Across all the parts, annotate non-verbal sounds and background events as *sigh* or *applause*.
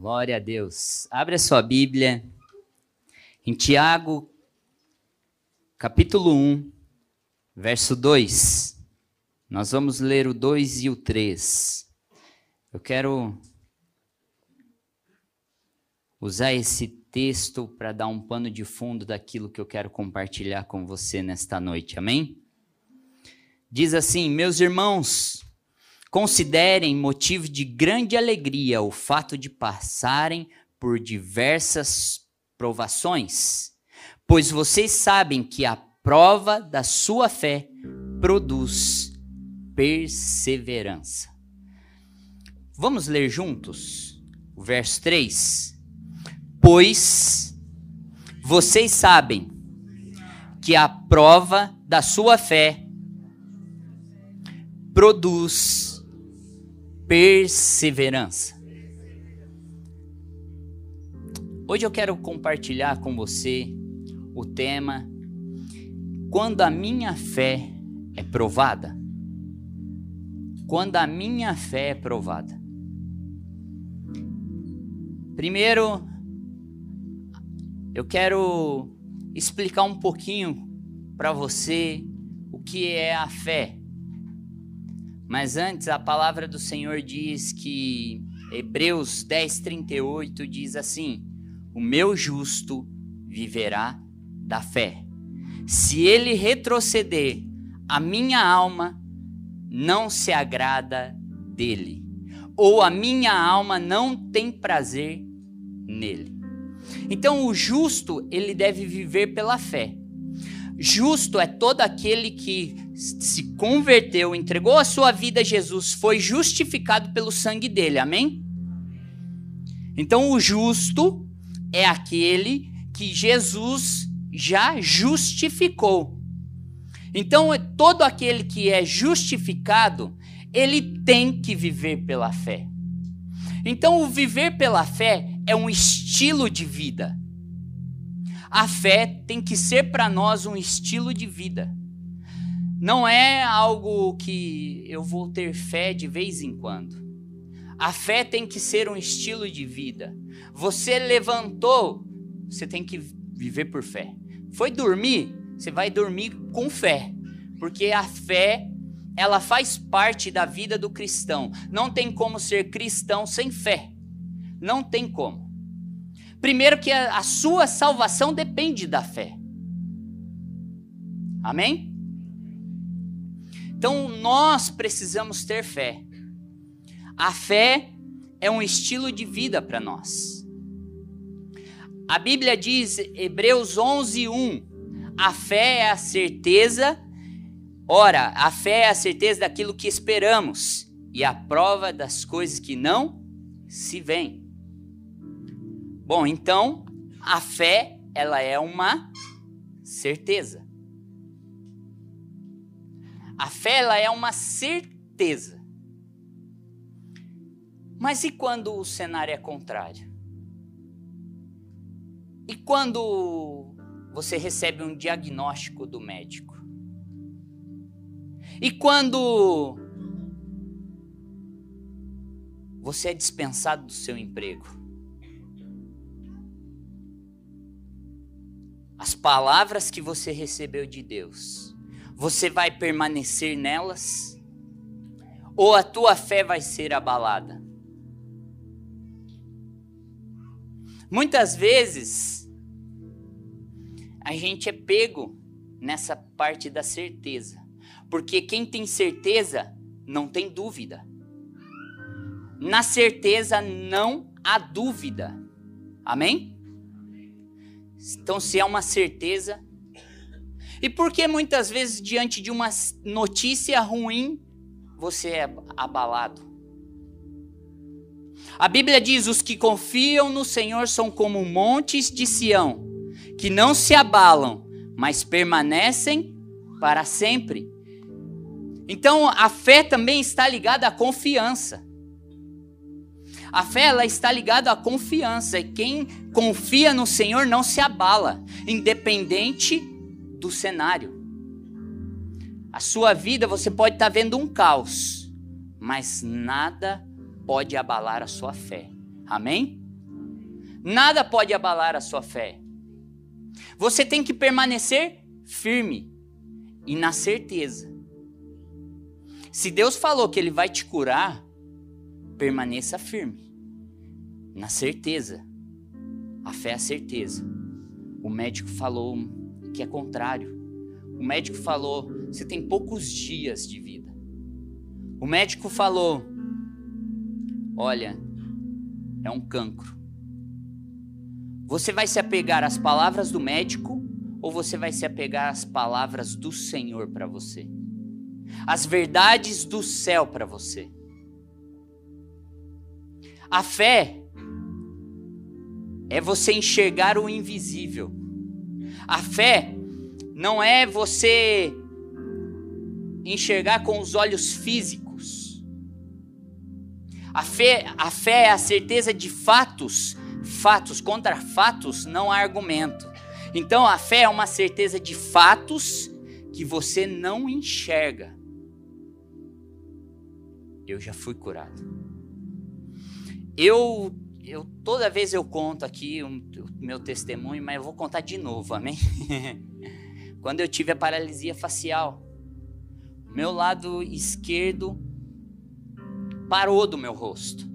Glória a Deus. Abre a sua Bíblia em Tiago, capítulo 1, verso 2. Nós vamos ler o 2 e o 3. Eu quero usar esse texto para dar um pano de fundo daquilo que eu quero compartilhar com você nesta noite. Amém? Diz assim: Meus irmãos, Considerem motivo de grande alegria o fato de passarem por diversas provações, pois vocês sabem que a prova da sua fé produz perseverança. Vamos ler juntos o verso 3? Pois vocês sabem que a prova da sua fé produz perseverança. Hoje eu quero compartilhar com você o tema Quando a minha fé é provada. Quando a minha fé é provada. Primeiro, eu quero explicar um pouquinho para você o que é a fé. Mas antes, a palavra do Senhor diz que Hebreus 10:38 diz assim: O meu justo viverá da fé. Se ele retroceder, a minha alma não se agrada dele, ou a minha alma não tem prazer nele. Então o justo, ele deve viver pela fé. Justo é todo aquele que se converteu, entregou a sua vida a Jesus, foi justificado pelo sangue dele. Amém? Então o justo é aquele que Jesus já justificou. Então todo aquele que é justificado, ele tem que viver pela fé. Então o viver pela fé é um estilo de vida. A fé tem que ser para nós um estilo de vida. Não é algo que eu vou ter fé de vez em quando. A fé tem que ser um estilo de vida. Você levantou, você tem que viver por fé. Foi dormir, você vai dormir com fé, porque a fé ela faz parte da vida do cristão. Não tem como ser cristão sem fé. Não tem como. Primeiro, que a, sua salvação depende da fé. Amém? Então nós precisamos ter fé. A fé é um estilo de vida para nós. A Bíblia diz, Hebreus 11, 1, a fé é a certeza, ora, a fé é a certeza daquilo que esperamos e a prova das coisas que não se veem. Bom, então a fé ela é uma certeza. A fé ela é uma certeza. Mas e quando o cenário é contrário? E quando você recebe um diagnóstico do médico? E quando você é dispensado do seu emprego? as palavras que você recebeu de Deus, você vai permanecer nelas? Ou a tua fé vai ser abalada? Muitas vezes, a gente é pego nessa parte da certeza, porque quem tem certeza não tem dúvida. Na certeza não há dúvida. Amém? Então, se é uma certeza. E por que muitas vezes, diante de uma notícia ruim, você é abalado? A Bíblia diz: os que confiam no Senhor são como montes de Sião, que não se abalam, mas permanecem para sempre. Então, a fé também está ligada à confiança. A fé ela está ligada à confiança. E quem confia no Senhor não se abala, independente do cenário. A sua vida você pode estar vendo um caos, mas nada pode abalar a sua fé. Amém? Nada pode abalar a sua fé. Você tem que permanecer firme e na certeza. Se Deus falou que Ele vai te curar, permaneça firme, na certeza. A fé é a certeza. O médico falou que é contrário. O médico falou: você tem poucos dias de vida. O médico falou: olha, é um cancro. Você vai se apegar às palavras do médico ou você vai se apegar às palavras do Senhor para você? As verdades do céu para você. A fé é você enxergar o invisível. A fé não é você enxergar com os olhos físicos. A fé, a fé é a certeza de fatos. Fatos contra fatos não há argumento. Então a fé é uma certeza de fatos que você não enxerga. Eu já fui curado. Eu eu toda vez eu conto aqui o meu testemunho, mas eu vou contar de novo, amém? *laughs* Quando eu tive a paralisia facial, meu lado esquerdo parou do meu rosto.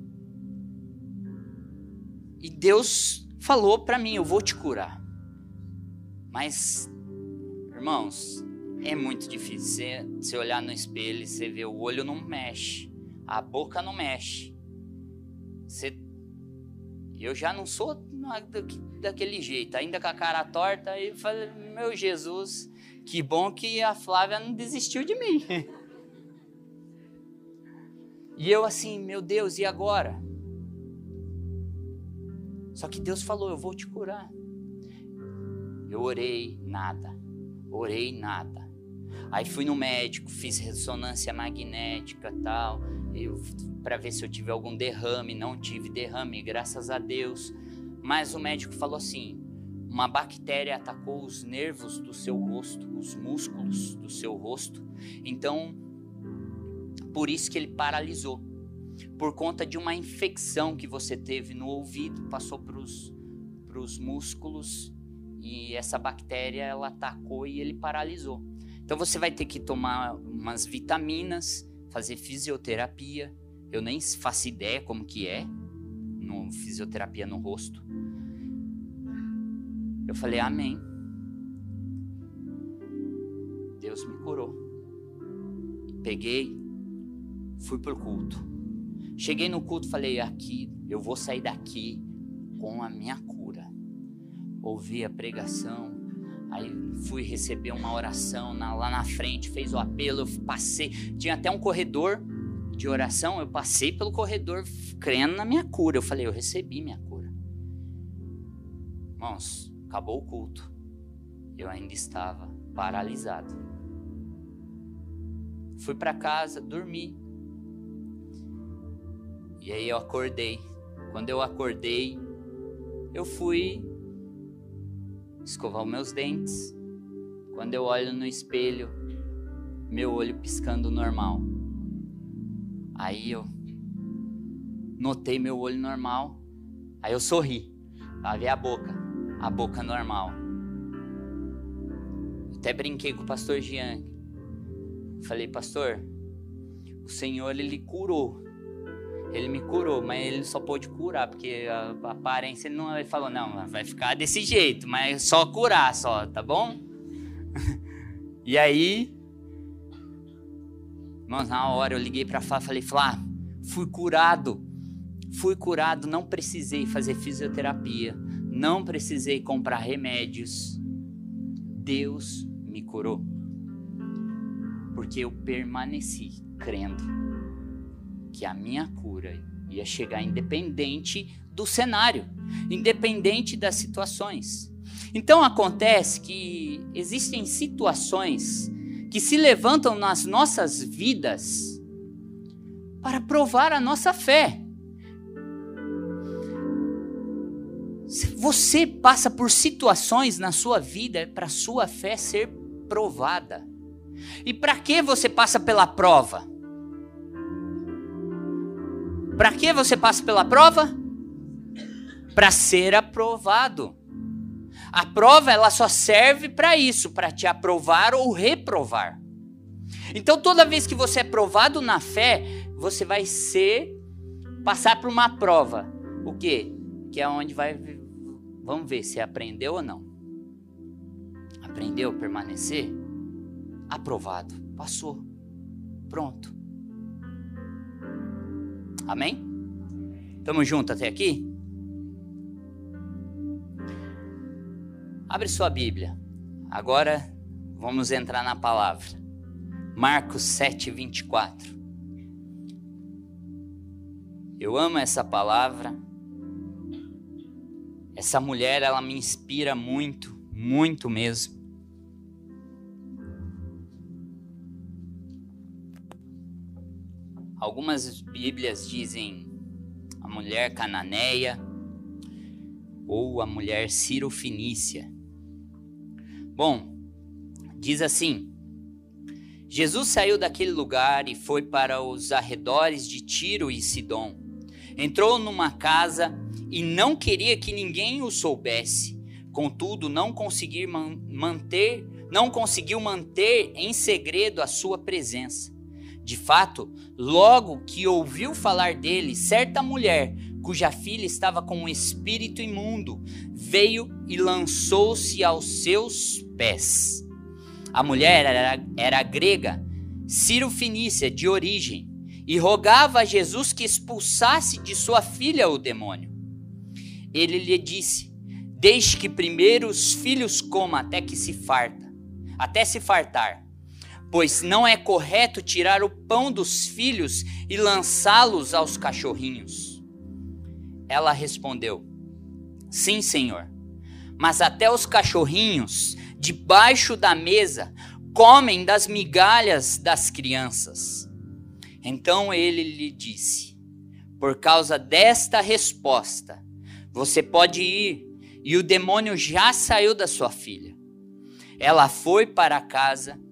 E Deus falou para mim: Eu vou te curar. Mas, irmãos, é muito difícil. Você, olhar no espelho e você vê o olho não mexe, a boca não mexe. Você eu já não sou daquele jeito, ainda com a cara torta, e falei, meu Jesus, que bom que a Flávia não desistiu de mim. *laughs* E eu assim, meu Deus, e agora? Só que Deus falou, eu vou te curar. Eu orei, nada. Orei, nada. Aí fui no médico, fiz ressonância magnética tal para ver se eu tive algum derrame. Não tive derrame, graças a Deus. Mas o médico falou assim: uma bactéria atacou os nervos do seu rosto, os músculos do seu rosto. Então, por isso que ele paralisou. Por conta de uma infecção que você teve no ouvido, passou para os músculos e essa bactéria ela atacou e ele paralisou. Então você vai ter que tomar umas vitaminas fazer fisioterapia. Eu nem faço ideia como que é, no fisioterapia no rosto. Eu falei, amém. Deus me curou. Peguei, fui pro culto. Cheguei no culto, falei, aqui, eu vou sair daqui com a minha cura. Ouvi a pregação, Aí fui receber uma oração na, lá na frente, fez o apelo, eu passei. Tinha até um corredor de oração, eu passei pelo corredor crendo na minha cura. Eu falei, eu recebi minha cura. Irmãos, acabou o culto. Eu ainda estava paralisado. Fui para casa, dormi. E aí eu acordei. Quando eu acordei, eu fui escovar os meus dentes. Quando eu olho no espelho, meu olho piscando normal. Aí eu notei meu olho normal. Aí eu sorri. Pra ver a boca. A boca normal. Até brinquei com o pastor Jean. Falei, pastor, o Senhor ele curou ele me curou, mas ele só pôde curar, porque a, a aparência ele não ele falou, não, vai ficar desse jeito, mas só curar só, tá bom? *laughs* e aí, irmãos, na hora eu liguei para Flá, falei, Flá, fui curado, fui curado, não precisei fazer fisioterapia, não precisei comprar remédios. Deus me curou. Porque eu permaneci crendo que a minha cura ia chegar independente do cenário, independente das situações. Então acontece que existem situações que se levantam nas nossas vidas para provar a nossa fé. Você passa por situações na sua vida para sua fé ser provada. E para que você passa pela prova? Para que você passa pela prova? para ser aprovado. A prova ela só serve para isso, para te aprovar ou reprovar. Então toda vez que você é provado na fé, você vai ser passar por uma prova. O quê? Que é onde vai vamos ver se aprendeu ou não. Aprendeu permanecer? Aprovado. Passou. Pronto. Amém? Tamo junto até aqui? Abre sua Bíblia. Agora vamos entrar na palavra. Marcos 7, 24. Eu amo essa palavra. Essa mulher, ela me inspira muito, muito mesmo. Algumas Bíblias dizem a mulher cananeia ou a mulher cirofinícia. Bom, diz assim: Jesus saiu daquele lugar e foi para os arredores de Tiro e Sidom. Entrou numa casa e não queria que ninguém o soubesse. Contudo, não conseguir man manter, não conseguiu manter em segredo a sua presença. De fato, logo que ouviu falar dele, certa mulher, cuja filha estava com um espírito imundo, veio e lançou-se aos seus pés. A mulher era, era grega, Ciro-Fenícia de origem, e rogava a Jesus que expulsasse de sua filha o demônio. Ele lhe disse: Deixe que primeiro os filhos comam até que se farta, até se fartar, pois não é correto tirar o pão dos filhos e lançá-los aos cachorrinhos. Ela respondeu: Sim, Senhor, mas até os cachorrinhos debaixo da mesa comem das migalhas das crianças. Então ele lhe disse: Por causa desta resposta, você pode ir, e o demônio já saiu da sua filha. Ela foi para casa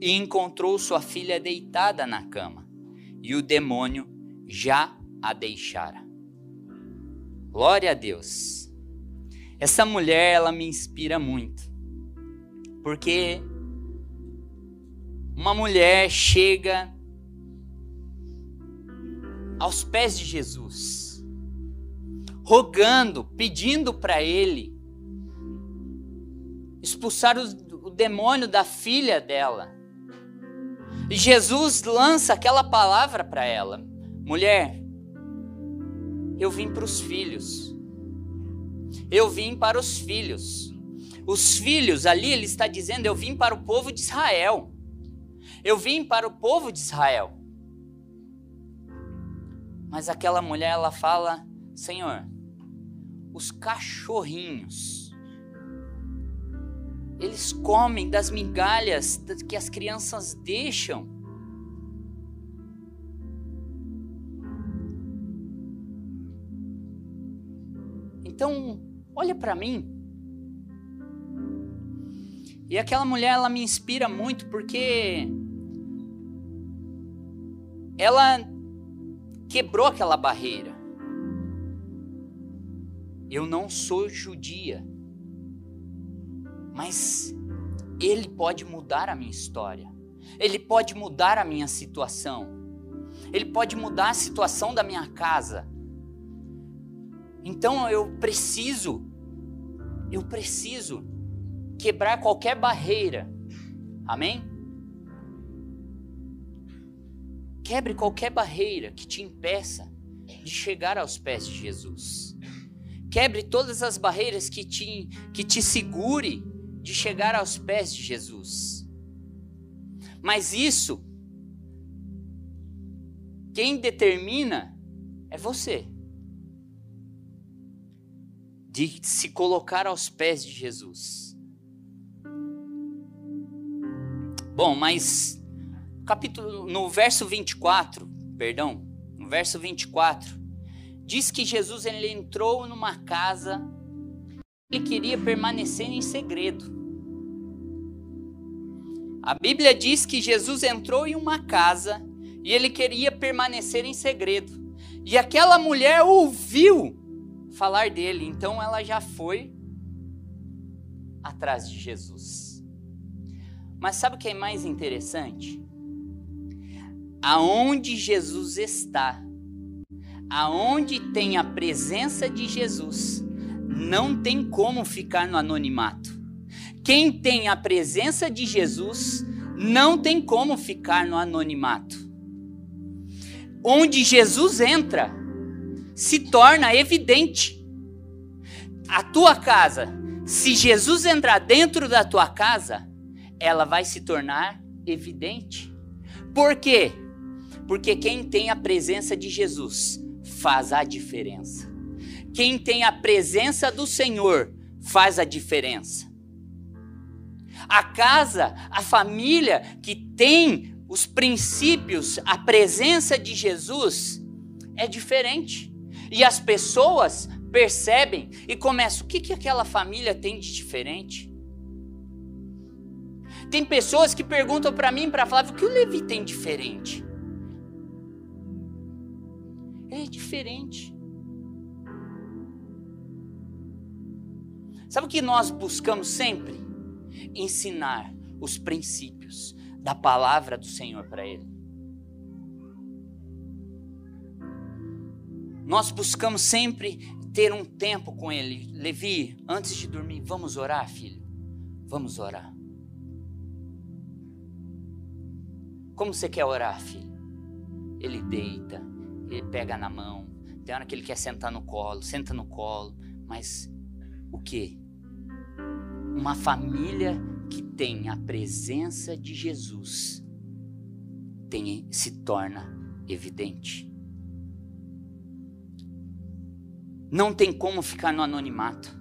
e encontrou sua filha deitada na cama, e o demônio já a deixara. Glória a Deus. Essa mulher, ela me inspira muito. Porque uma mulher chega aos pés de Jesus, rogando, pedindo para ele expulsar o, o demônio da filha dela. Jesus lança aquela palavra para ela: mulher, eu vim para os filhos. Eu vim para os filhos. Os filhos, ali ele está dizendo: Eu vim para o povo de Israel. Eu vim para o povo de Israel. Mas aquela mulher, ela fala: Senhor, os cachorrinhos, eles comem das migalhas que as crianças deixam. Então, olha para mim. E aquela mulher, ela me inspira muito porque ela quebrou aquela barreira. Eu não sou judia, mas ele pode mudar a minha história. Ele pode mudar a minha situação. Ele pode mudar a situação da minha casa. Então eu preciso, eu preciso quebrar qualquer barreira. Amém? Quebre qualquer barreira que te impeça de chegar aos pés de Jesus. Quebre todas as barreiras que te, que te segure de chegar aos pés de Jesus. Mas isso, quem determina é você. De se colocar aos pés de Jesus. Bom, mas capítulo no verso 24, perdão, no verso 24, diz que Jesus ele entrou numa casa, ele queria permanecer em segredo. A Bíblia diz que Jesus entrou em uma casa e ele queria permanecer em segredo. E aquela mulher ouviu falar dele. Então ela já foi atrás de Jesus. Mas sabe o que é mais interessante? Aonde Jesus está, aonde tem a presença de Jesus, não tem como ficar no anonimato. Quem tem a presença de Jesus não tem como ficar no anonimato. Onde Jesus entra, se torna evidente. A tua casa, se Jesus entrar dentro da tua casa, ela vai se tornar evidente. Por quê? Porque quem tem a presença de Jesus faz a diferença. Quem tem a presença do Senhor faz a diferença. A casa, a família que tem os princípios, a presença de Jesus é diferente. E as pessoas percebem e começam: o que, que aquela família tem de diferente? Tem pessoas que perguntam para mim, para Flávio, o que o Levi tem diferente? É diferente. Sabe o que nós buscamos sempre? Ensinar os princípios da palavra do Senhor para ele. Nós buscamos sempre ter um tempo com ele. Levi, antes de dormir, vamos orar, filho? Vamos orar. Como você quer orar, filho? Ele deita, ele pega na mão. Tem hora que ele quer sentar no colo, senta no colo, mas o que? Uma família que tem a presença de Jesus tem, se torna evidente. Não tem como ficar no anonimato.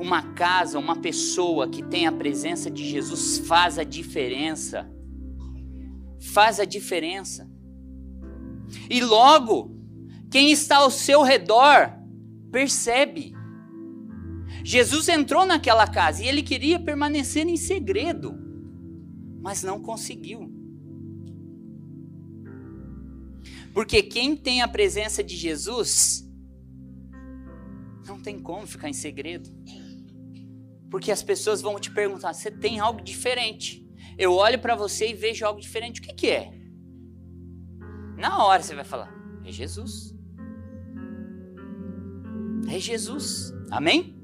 Uma casa, uma pessoa que tem a presença de Jesus faz a diferença. Faz a diferença. E logo, quem está ao seu redor percebe. Jesus entrou naquela casa e ele queria permanecer em segredo, mas não conseguiu. Porque quem tem a presença de Jesus não tem como ficar em segredo. Porque as pessoas vão te perguntar: você tem algo diferente? Eu olho para você e vejo algo diferente. O que, que é? Na hora você vai falar: é Jesus. É Jesus. Amém?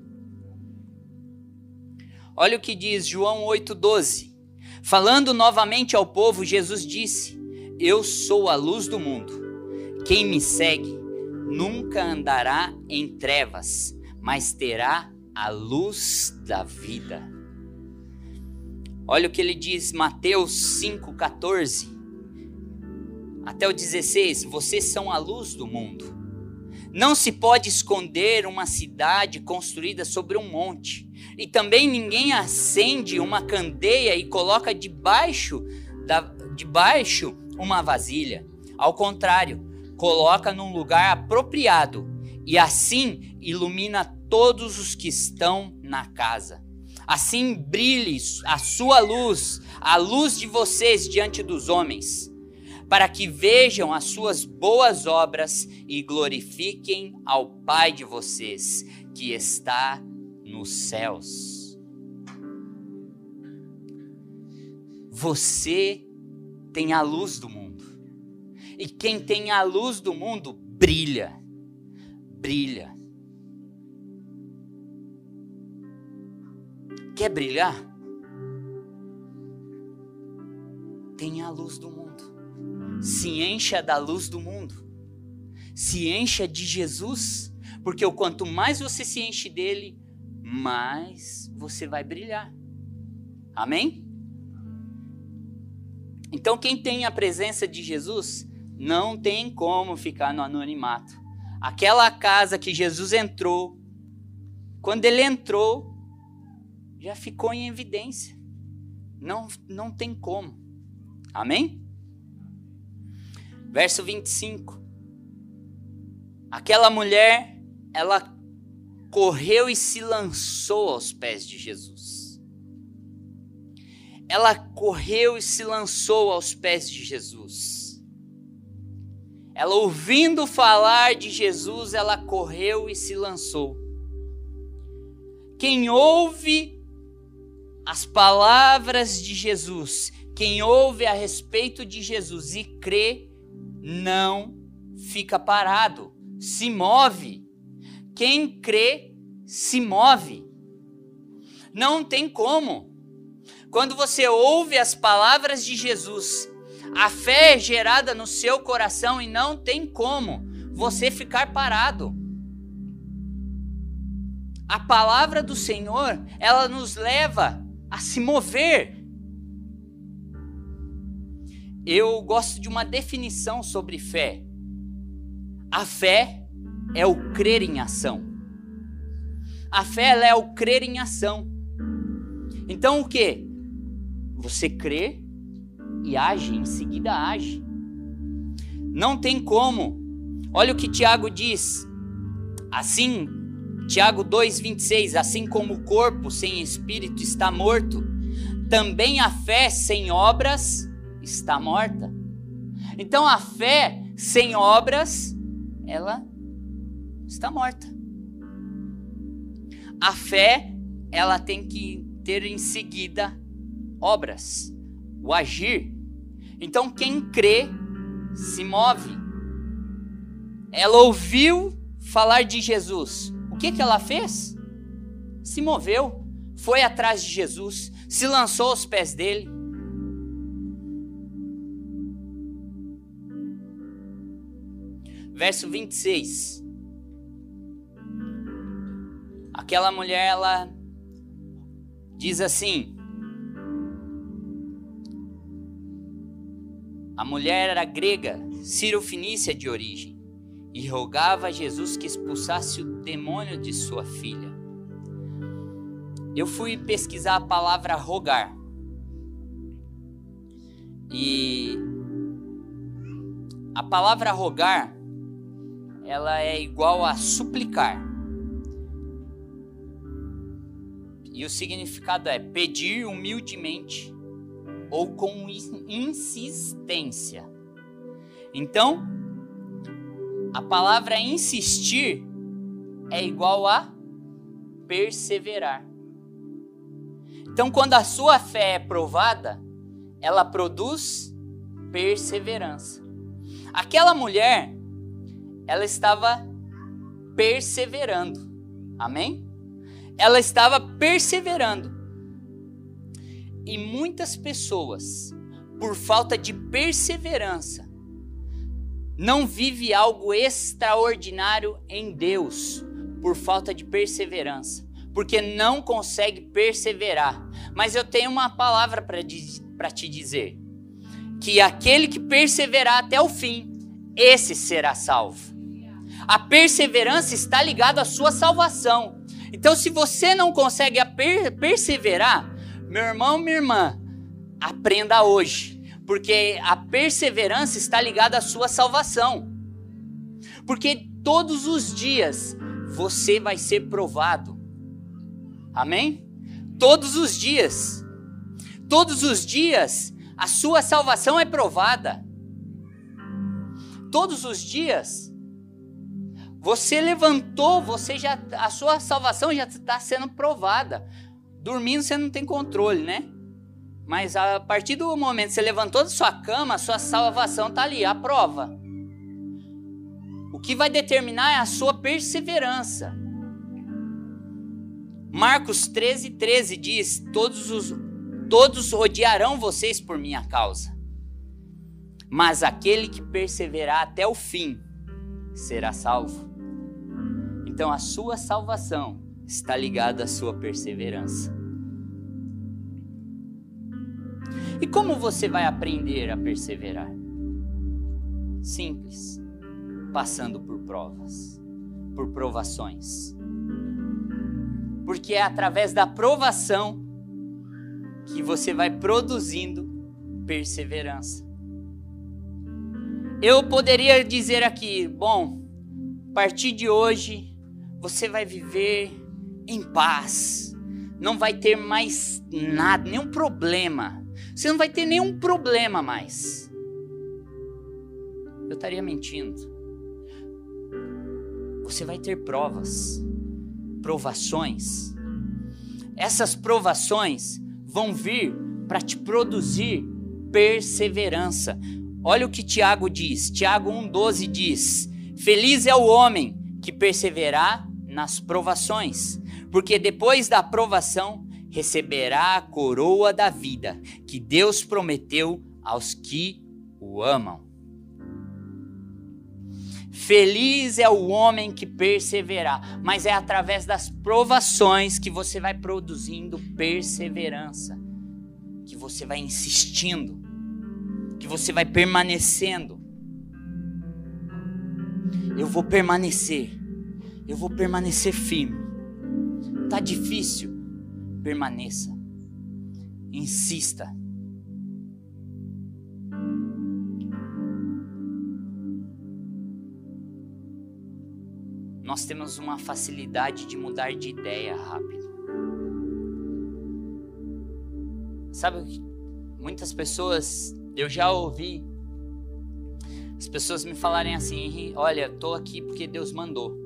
Olha o que diz João 8,12. Falando novamente ao povo, Jesus disse: Eu sou a luz do mundo. Quem me segue nunca andará em trevas, mas terá a luz da vida. Olha o que ele diz, Mateus 5,14 até o 16: Vocês são a luz do mundo. Não se pode esconder uma cidade construída sobre um monte, e também ninguém acende uma candeia e coloca debaixo da, debaixo uma vasilha. Ao contrário, coloca num lugar apropriado e assim ilumina todos os que estão na casa. Assim brilhe a sua luz, a luz de vocês diante dos homens, para que vejam as suas boas obras e glorifiquem ao Pai de vocês, que está nos céus. Você tem a luz do mundo. E quem tem a luz do mundo brilha, brilha. Quer brilhar? Tenha a luz do mundo. Se encha da luz do mundo. Se encha de Jesus, porque o quanto mais você se enche dele, mais você vai brilhar. Amém? Então, quem tem a presença de Jesus não tem como ficar no anonimato. Aquela casa que Jesus entrou, quando ele entrou, já ficou em evidência. Não, não tem como. Amém? Verso 25. Aquela mulher, ela correu e se lançou aos pés de Jesus. Ela correu e se lançou aos pés de Jesus Ela ouvindo falar de Jesus, ela correu e se lançou. Quem ouve as palavras de Jesus, quem ouve a respeito de Jesus e crê, não fica parado, se move. Quem crê, se move. Não tem como. Quando você ouve as palavras de Jesus, a fé é gerada no seu coração e não tem como você ficar parado. A palavra do Senhor, ela nos leva a se mover. Eu gosto de uma definição sobre fé. A fé é o crer em ação. A fé é o crer em ação. Então o que? Você crê e age, em seguida age. Não tem como. Olha o que Tiago diz. Assim, Tiago 2:26, assim como o corpo sem espírito está morto, também a fé sem obras está morta. Então a fé sem obras, ela está morta. A fé, ela tem que ter em seguida obras, o agir. Então quem crê se move. Ela ouviu falar de Jesus. O que que ela fez? Se moveu, foi atrás de Jesus, se lançou aos pés dele verso 26. Aquela mulher, ela diz assim: A mulher era grega, Ciro-Fenícia de origem, e rogava a Jesus que expulsasse o demônio de sua filha. Eu fui pesquisar a palavra rogar. E a palavra rogar ela é igual a suplicar. E o significado é pedir humildemente ou com insistência. Então, a palavra insistir é igual a perseverar. Então, quando a sua fé é provada, ela produz perseverança. Aquela mulher, ela estava perseverando. Amém? Ela estava perseverando. E muitas pessoas, por falta de perseverança, não vive algo extraordinário em Deus por falta de perseverança, porque não consegue perseverar. Mas eu tenho uma palavra para te dizer: que aquele que perseverar até o fim, esse será salvo. A perseverança está ligada à sua salvação. Então, se você não consegue per perseverar, meu irmão, minha irmã, aprenda hoje, porque a perseverança está ligada à sua salvação. Porque todos os dias você vai ser provado. Amém? Todos os dias. Todos os dias a sua salvação é provada. Todos os dias você levantou, você já a sua salvação já está sendo provada. Dormindo você não tem controle, né? Mas a partir do momento que você levantou da sua cama, a sua salvação está ali, a prova. O que vai determinar é a sua perseverança. Marcos 13, 13 diz: Todos, os, todos odiarão vocês por minha causa, mas aquele que perseverar até o fim será salvo. Então a sua salvação está ligada à sua perseverança. E como você vai aprender a perseverar? Simples, passando por provas, por provações. Porque é através da provação que você vai produzindo perseverança. Eu poderia dizer aqui, bom, a partir de hoje você vai viver em paz. Não vai ter mais nada, nenhum problema. Você não vai ter nenhum problema mais. eu estaria mentindo. Você vai ter provas, provações. Essas provações vão vir para te produzir perseverança. Olha o que Tiago diz. Tiago 1,12 diz: Feliz é o homem que perseverar nas provações, porque depois da provação receberá a coroa da vida que Deus prometeu aos que o amam. Feliz é o homem que perseverar, mas é através das provações que você vai produzindo perseverança, que você vai insistindo, que você vai permanecendo. Eu vou permanecer, eu vou permanecer firme. Tá difícil, permaneça, insista. Nós temos uma facilidade de mudar de ideia rápido. Sabe, muitas pessoas, eu já ouvi as pessoas me falarem assim: olha, estou aqui porque Deus mandou.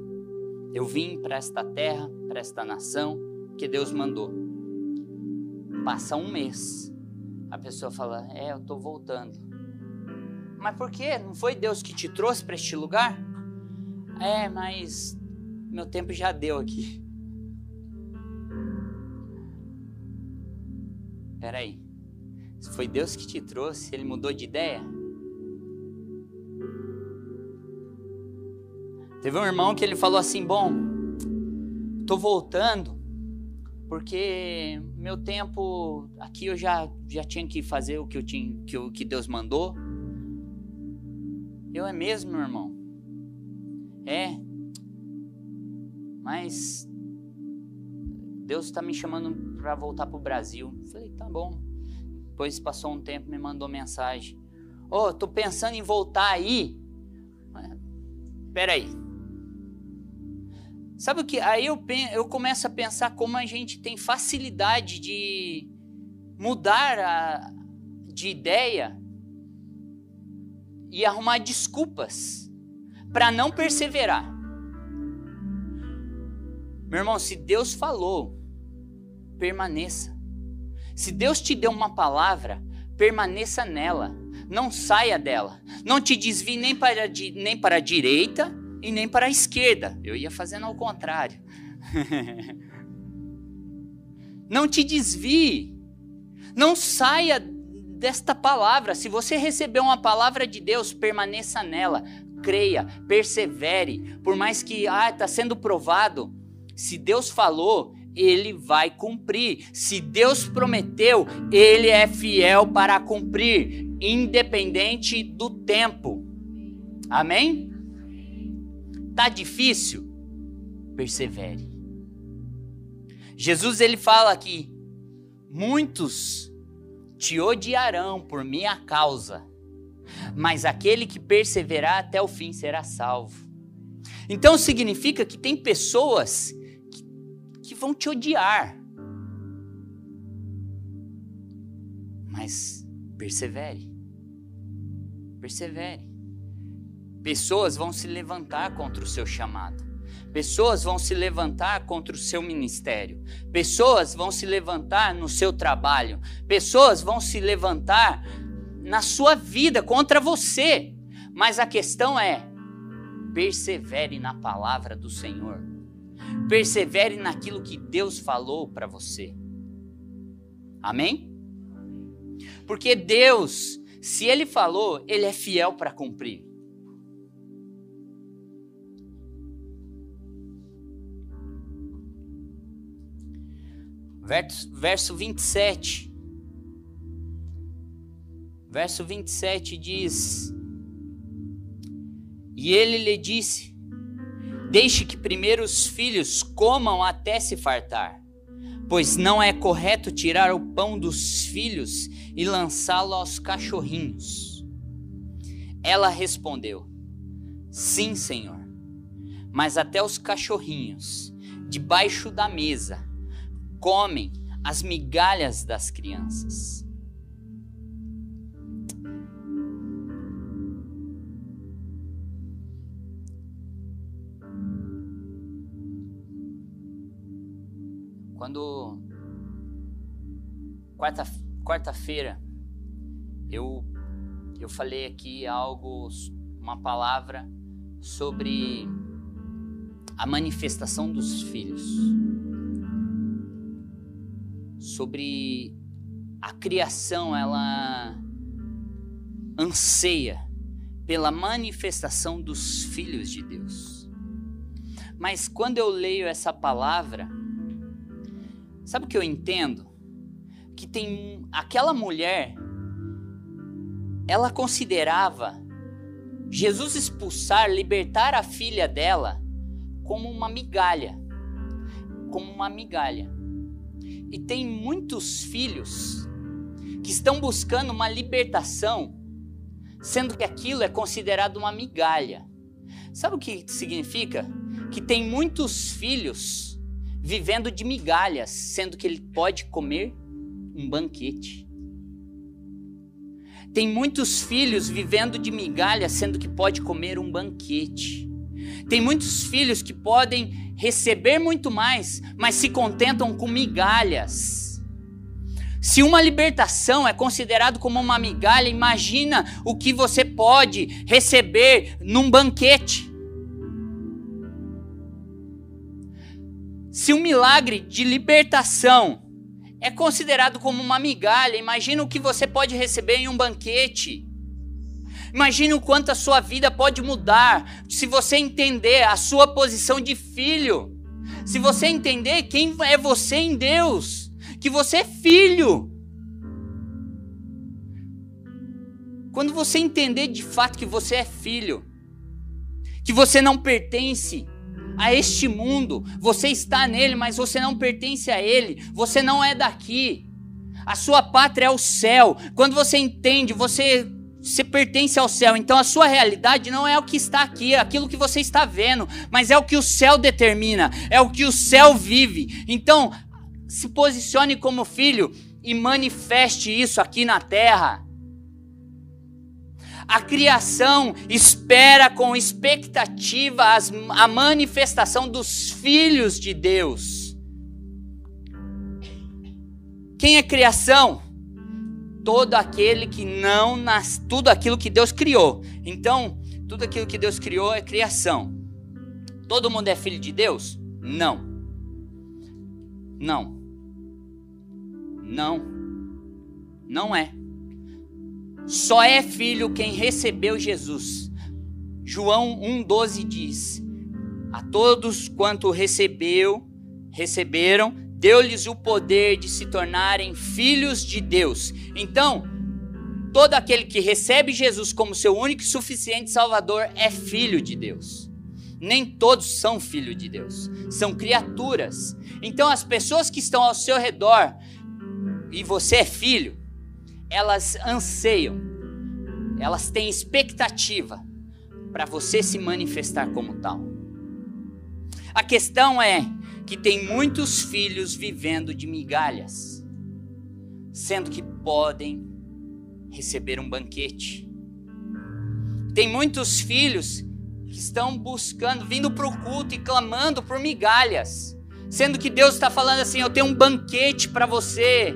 Eu vim para esta terra, para esta nação, que Deus mandou. Passa um mês, a pessoa fala: É, eu estou voltando. Mas por quê? Não foi Deus que te trouxe para este lugar? É, mas meu tempo já deu aqui. Peraí. Se foi Deus que te trouxe, ele mudou de ideia? Teve um irmão que ele falou assim: Bom, tô voltando porque meu tempo aqui eu já, já tinha que fazer o que eu tinha que, o que Deus mandou. Eu é mesmo, meu irmão. É. Mas Deus está me chamando para voltar para o Brasil. falei, tá bom. Depois passou um tempo, me mandou mensagem. Ô, oh, tô pensando em voltar aí. Peraí. Sabe o que? Aí eu, eu começo a pensar como a gente tem facilidade de mudar a, de ideia e arrumar desculpas para não perseverar. Meu irmão, se Deus falou, permaneça. Se Deus te deu uma palavra, permaneça nela. Não saia dela. Não te desvie nem para, nem para a direita e nem para a esquerda. Eu ia fazendo ao contrário. *laughs* Não te desvie. Não saia desta palavra. Se você receber uma palavra de Deus, permaneça nela. Creia, persevere. Por mais que ah, está sendo provado, se Deus falou, ele vai cumprir. Se Deus prometeu, ele é fiel para cumprir, independente do tempo. Amém? Tá difícil? Persevere. Jesus ele fala aqui: muitos te odiarão por minha causa, mas aquele que perseverar até o fim será salvo. Então significa que tem pessoas que, que vão te odiar. Mas persevere. Persevere. Pessoas vão se levantar contra o seu chamado. Pessoas vão se levantar contra o seu ministério. Pessoas vão se levantar no seu trabalho. Pessoas vão se levantar na sua vida contra você. Mas a questão é: persevere na palavra do Senhor. Persevere naquilo que Deus falou para você. Amém? Porque Deus, se Ele falou, Ele é fiel para cumprir. Verso, verso 27. Verso 27 diz: E ele lhe disse: Deixe que primeiro os filhos comam até se fartar, pois não é correto tirar o pão dos filhos e lançá-lo aos cachorrinhos. Ela respondeu: Sim, senhor, mas até os cachorrinhos, debaixo da mesa, comem as migalhas das crianças. Quando quarta quarta-feira eu eu falei aqui algo uma palavra sobre a manifestação dos filhos sobre a criação, ela anseia pela manifestação dos filhos de Deus. Mas quando eu leio essa palavra, sabe o que eu entendo? Que tem aquela mulher ela considerava Jesus expulsar, libertar a filha dela como uma migalha. Como uma migalha. E tem muitos filhos que estão buscando uma libertação, sendo que aquilo é considerado uma migalha. Sabe o que significa? Que tem muitos filhos vivendo de migalhas, sendo que ele pode comer um banquete. Tem muitos filhos vivendo de migalha, sendo que pode comer um banquete. Tem muitos filhos que podem receber muito mais, mas se contentam com migalhas. Se uma libertação é considerado como uma migalha, imagina o que você pode receber num banquete. Se um milagre de libertação é considerado como uma migalha. Imagina o que você pode receber em um banquete. Imagine o quanto a sua vida pode mudar se você entender a sua posição de filho. Se você entender quem é você em Deus, que você é filho. Quando você entender de fato que você é filho, que você não pertence a este mundo. Você está nele, mas você não pertence a ele. Você não é daqui. A sua pátria é o céu. Quando você entende, você você pertence ao céu. Então a sua realidade não é o que está aqui, é aquilo que você está vendo, mas é o que o céu determina, é o que o céu vive. Então, se posicione como filho e manifeste isso aqui na terra. A criação espera com expectativa as, a manifestação dos filhos de Deus. Quem é criação? Todo aquele que não nasce, tudo aquilo que Deus criou. Então, tudo aquilo que Deus criou é criação. Todo mundo é filho de Deus? Não. Não. Não. Não é. Só é filho quem recebeu Jesus. João 1,12 diz: A todos quanto recebeu, receberam, deu-lhes o poder de se tornarem filhos de Deus. Então, todo aquele que recebe Jesus como seu único e suficiente Salvador é filho de Deus. Nem todos são filhos de Deus, são criaturas. Então, as pessoas que estão ao seu redor, e você é filho, elas anseiam, elas têm expectativa para você se manifestar como tal. A questão é que tem muitos filhos vivendo de migalhas, sendo que podem receber um banquete. Tem muitos filhos que estão buscando, vindo para o culto e clamando por migalhas, sendo que Deus está falando assim: Eu tenho um banquete para você,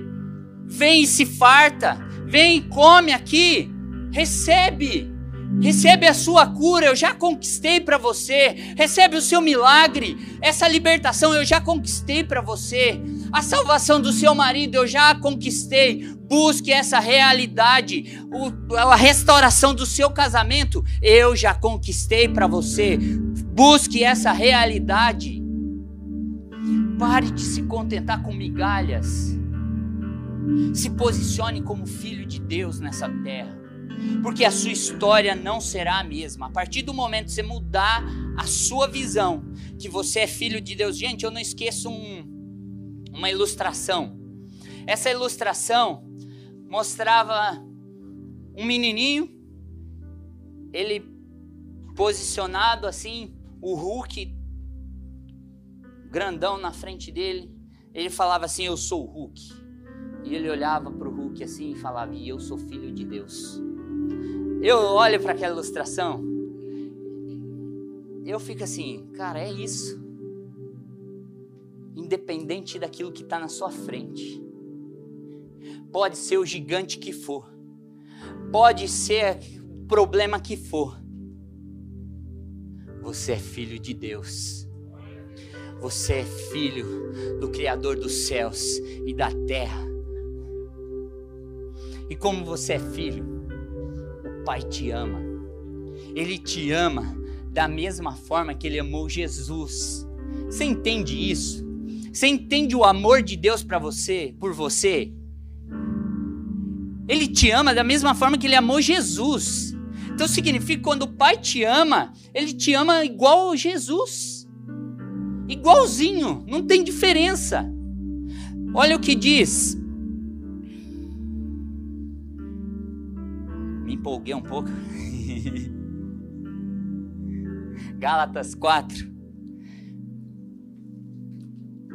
vem e se farta, Vem, come aqui, recebe. Recebe a sua cura, eu já conquistei para você. Recebe o seu milagre, essa libertação eu já conquistei para você. A salvação do seu marido eu já conquistei. Busque essa realidade, o, a restauração do seu casamento eu já conquistei para você. Busque essa realidade. Pare de se contentar com migalhas. Se posicione como filho de Deus nessa terra. Porque a sua história não será a mesma. A partir do momento que você mudar a sua visão, que você é filho de Deus. Gente, eu não esqueço um, uma ilustração. Essa ilustração mostrava um menininho, ele posicionado assim, o Hulk grandão na frente dele. Ele falava assim: Eu sou o Hulk. E ele olhava para o Hulk assim e falava: E eu sou filho de Deus. Eu olho para aquela ilustração, eu fico assim, cara, é isso. independente daquilo que está na sua frente. Pode ser o gigante que for, pode ser o problema que for. Você é filho de Deus. Você é filho do Criador dos céus e da terra. E como você é filho, Pai te ama. Ele te ama da mesma forma que ele amou Jesus. Você entende isso? Você entende o amor de Deus para você, por você? Ele te ama da mesma forma que ele amou Jesus. Então significa que quando o Pai te ama, ele te ama igual Jesus igualzinho, não tem diferença. Olha o que diz. Empolguei um pouco. *laughs* Gálatas 4,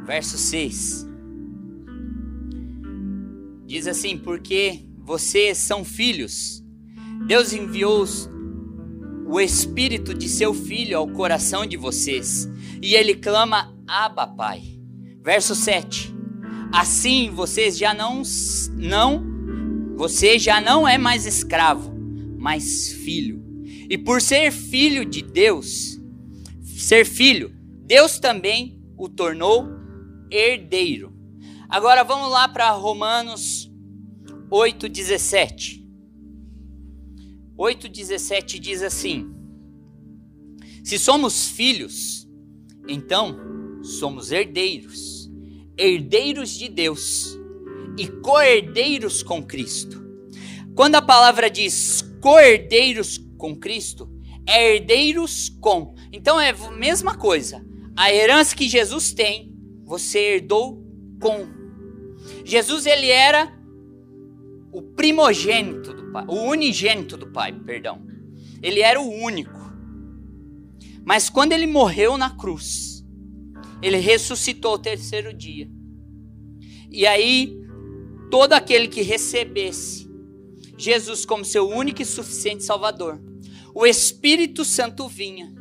verso 6. Diz assim: Porque vocês são filhos, Deus enviou o Espírito de seu Filho ao coração de vocês e ele clama: Abba, Pai. Verso 7. Assim vocês já não não você já não é mais escravo, mas filho. E por ser filho de Deus, ser filho, Deus também o tornou herdeiro. Agora vamos lá para Romanos 8:17. 8:17 diz assim: Se somos filhos, então, somos herdeiros, herdeiros de Deus e co-herdeiros com Cristo. Quando a palavra diz co-herdeiros com Cristo, é herdeiros com. Então é a mesma coisa. A herança que Jesus tem, você herdou com. Jesus ele era o primogênito do Pai, o unigênito do Pai, perdão. Ele era o único. Mas quando ele morreu na cruz, ele ressuscitou ao terceiro dia. E aí, todo aquele que recebesse Jesus como seu único e suficiente Salvador, o Espírito Santo vinha.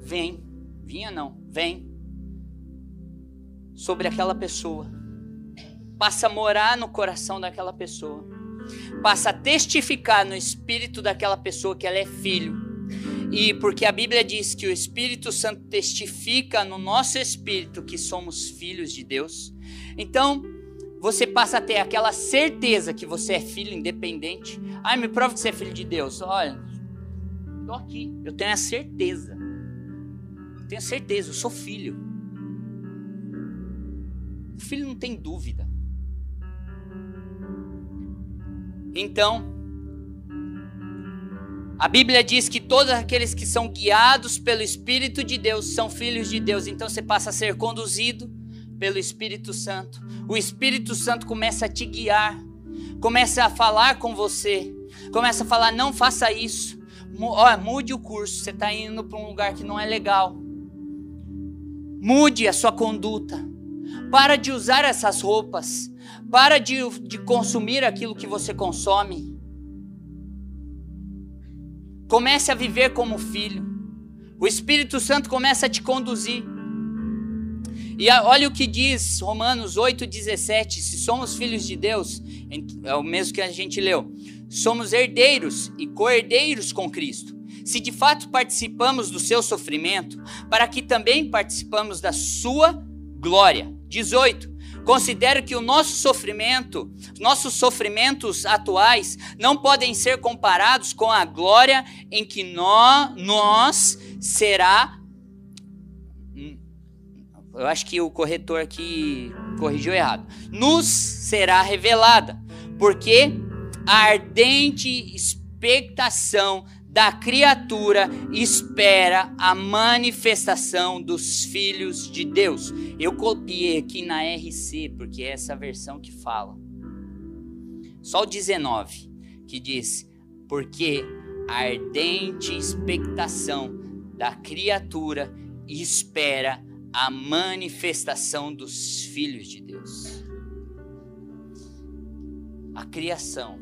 Vem, vinha não, vem sobre aquela pessoa. Passa a morar no coração daquela pessoa. Passa a testificar no espírito daquela pessoa que ela é filho e porque a Bíblia diz que o Espírito Santo testifica no nosso espírito que somos filhos de Deus, então você passa a ter aquela certeza que você é filho independente. Ai, me prova que você é filho de Deus. Olha, estou aqui, eu tenho a certeza. Eu tenho a certeza, eu sou filho. O filho não tem dúvida. Então, a Bíblia diz que todos aqueles que são guiados pelo Espírito de Deus são filhos de Deus. Então você passa a ser conduzido pelo Espírito Santo. O Espírito Santo começa a te guiar, começa a falar com você, começa a falar: não faça isso, Ó, mude o curso, você está indo para um lugar que não é legal. Mude a sua conduta. Para de usar essas roupas. Para de, de consumir aquilo que você consome. Comece a viver como filho. O Espírito Santo começa a te conduzir. E olha o que diz Romanos 8,17: se somos filhos de Deus, é o mesmo que a gente leu, somos herdeiros e co-herdeiros com Cristo. Se de fato participamos do seu sofrimento, para que também participamos da sua glória. 18. Considero que o nosso sofrimento, nossos sofrimentos atuais, não podem ser comparados com a glória em que nós, nós será. Eu acho que o corretor aqui corrigiu errado. Nos será revelada, porque a ardente expectação da criatura espera a manifestação dos filhos de Deus. Eu copiei aqui na RC, porque é essa versão que fala. Só o 19, que diz: Porque a ardente expectação da criatura espera a manifestação dos filhos de Deus. A criação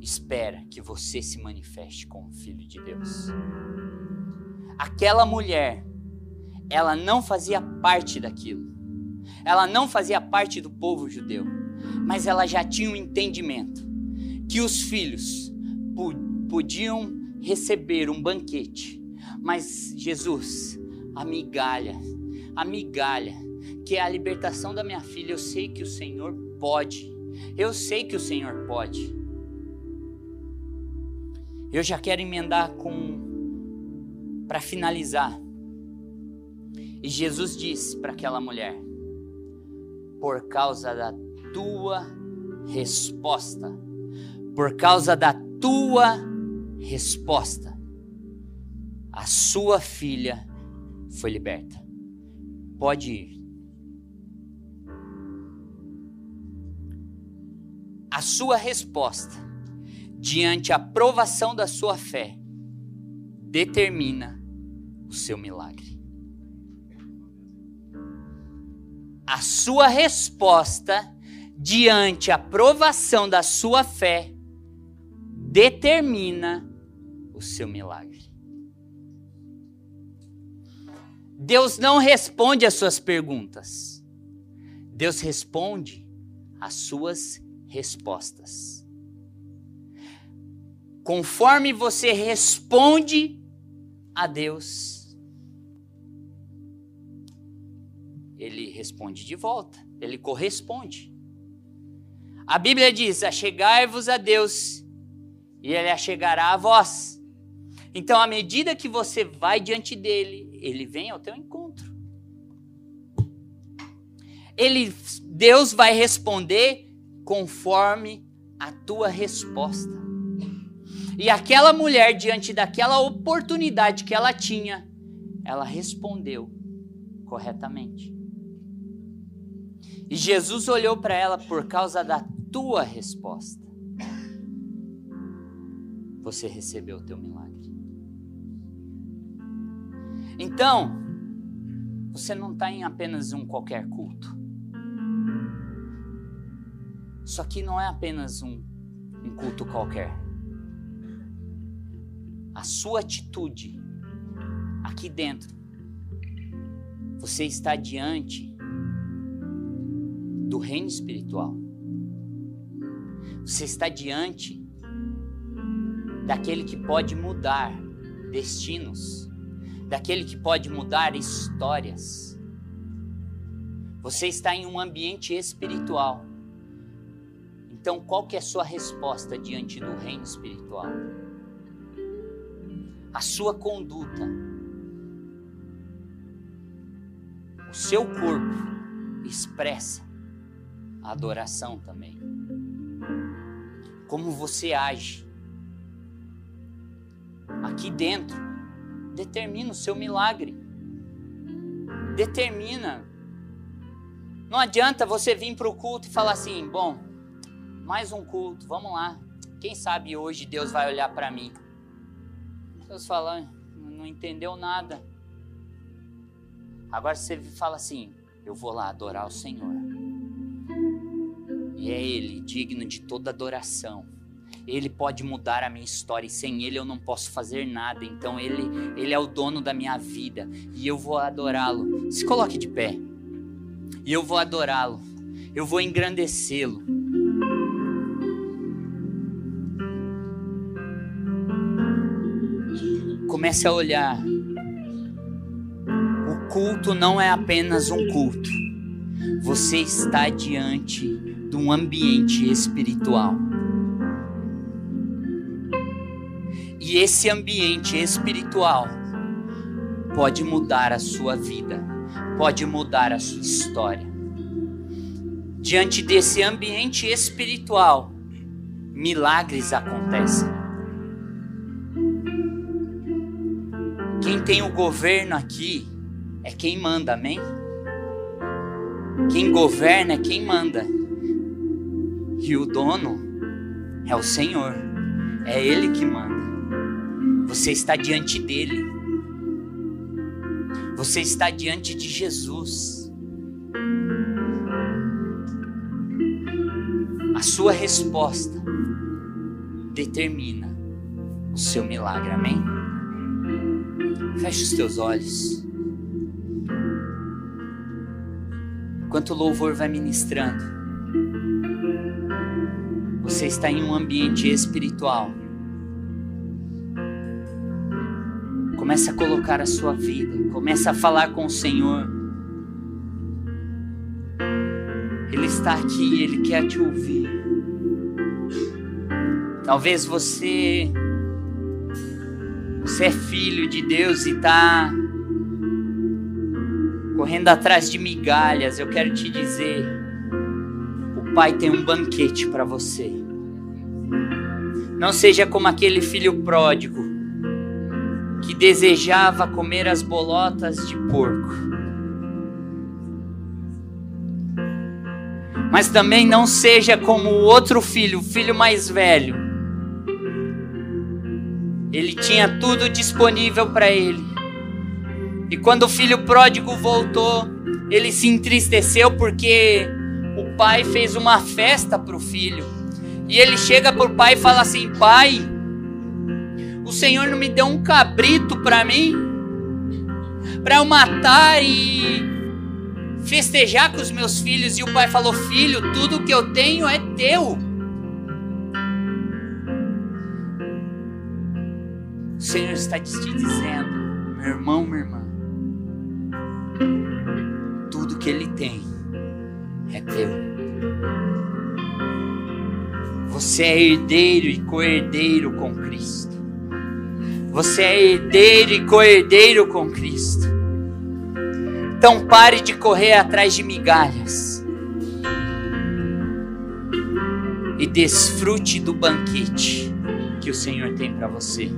espera que você se manifeste como filho de Deus. Aquela mulher, ela não fazia parte daquilo. Ela não fazia parte do povo judeu, mas ela já tinha um entendimento que os filhos podiam receber um banquete, mas Jesus, a migalha, a migalha, que é a libertação da minha filha, eu sei que o Senhor pode. Eu sei que o Senhor pode. Eu já quero emendar com para finalizar. E Jesus disse para aquela mulher: Por causa da tua resposta, por causa da tua resposta, a sua filha foi liberta. Pode ir. A sua resposta diante a provação da sua fé determina o seu milagre. A sua resposta diante a provação da sua fé determina o seu milagre. Deus não responde às suas perguntas. Deus responde às suas respostas. Conforme você responde a Deus, ele responde de volta, ele corresponde. A Bíblia diz: Achegai-vos a Deus e ele achegará a vós. Então, à medida que você vai diante dele, ele vem ao teu encontro. Ele, Deus vai responder conforme a tua resposta. E aquela mulher, diante daquela oportunidade que ela tinha, ela respondeu corretamente. E Jesus olhou para ela por causa da tua resposta você recebeu o teu milagre. Então, você não está em apenas um qualquer culto. Isso aqui não é apenas um, um culto qualquer. A sua atitude aqui dentro, você está diante do reino espiritual. Você está diante daquele que pode mudar destinos, daquele que pode mudar histórias. Você está em um ambiente espiritual. Então, qual que é a sua resposta diante do reino espiritual? A sua conduta, o seu corpo expressa a adoração também. Como você age aqui dentro determina o seu milagre. Determina. Não adianta você vir para o culto e falar assim: bom, mais um culto, vamos lá. Quem sabe hoje Deus vai olhar para mim. Deus fala, não entendeu nada. Agora você fala assim: eu vou lá adorar o Senhor. E é Ele digno de toda adoração. Ele pode mudar a minha história e sem ele eu não posso fazer nada. Então ele, ele é o dono da minha vida e eu vou adorá-lo. Se coloque de pé. E eu vou adorá-lo. Eu vou engrandecê-lo. Comece a olhar. O culto não é apenas um culto. Você está diante de um ambiente espiritual. E esse ambiente espiritual pode mudar a sua vida, pode mudar a sua história. Diante desse ambiente espiritual, milagres acontecem. Quem tem o governo aqui é quem manda, amém? Quem governa é quem manda. E o dono é o Senhor. É Ele que manda. Você está diante dele. Você está diante de Jesus. A sua resposta determina o seu milagre. Amém? Feche os teus olhos. enquanto o louvor vai ministrando, você está em um ambiente espiritual. Começa a colocar a sua vida, começa a falar com o Senhor. Ele está aqui, ele quer te ouvir. Talvez você você é filho de Deus e está correndo atrás de migalhas. Eu quero te dizer, o Pai tem um banquete para você. Não seja como aquele filho pródigo que desejava comer as bolotas de porco. Mas também não seja como o outro filho, o filho mais velho, ele tinha tudo disponível para ele. E quando o filho pródigo voltou, ele se entristeceu porque o pai fez uma festa para o filho. E ele chega para o pai e fala assim: Pai, Senhor não me deu um cabrito para mim? Para eu matar e festejar com os meus filhos. E o pai falou: Filho, tudo que eu tenho é teu. O Senhor está te dizendo, meu irmão, minha irmã, tudo que Ele tem é teu. Você é herdeiro e co-herdeiro com Cristo. Você é herdeiro e co-herdeiro com Cristo. Então pare de correr atrás de migalhas. E desfrute do banquete que o Senhor tem para você.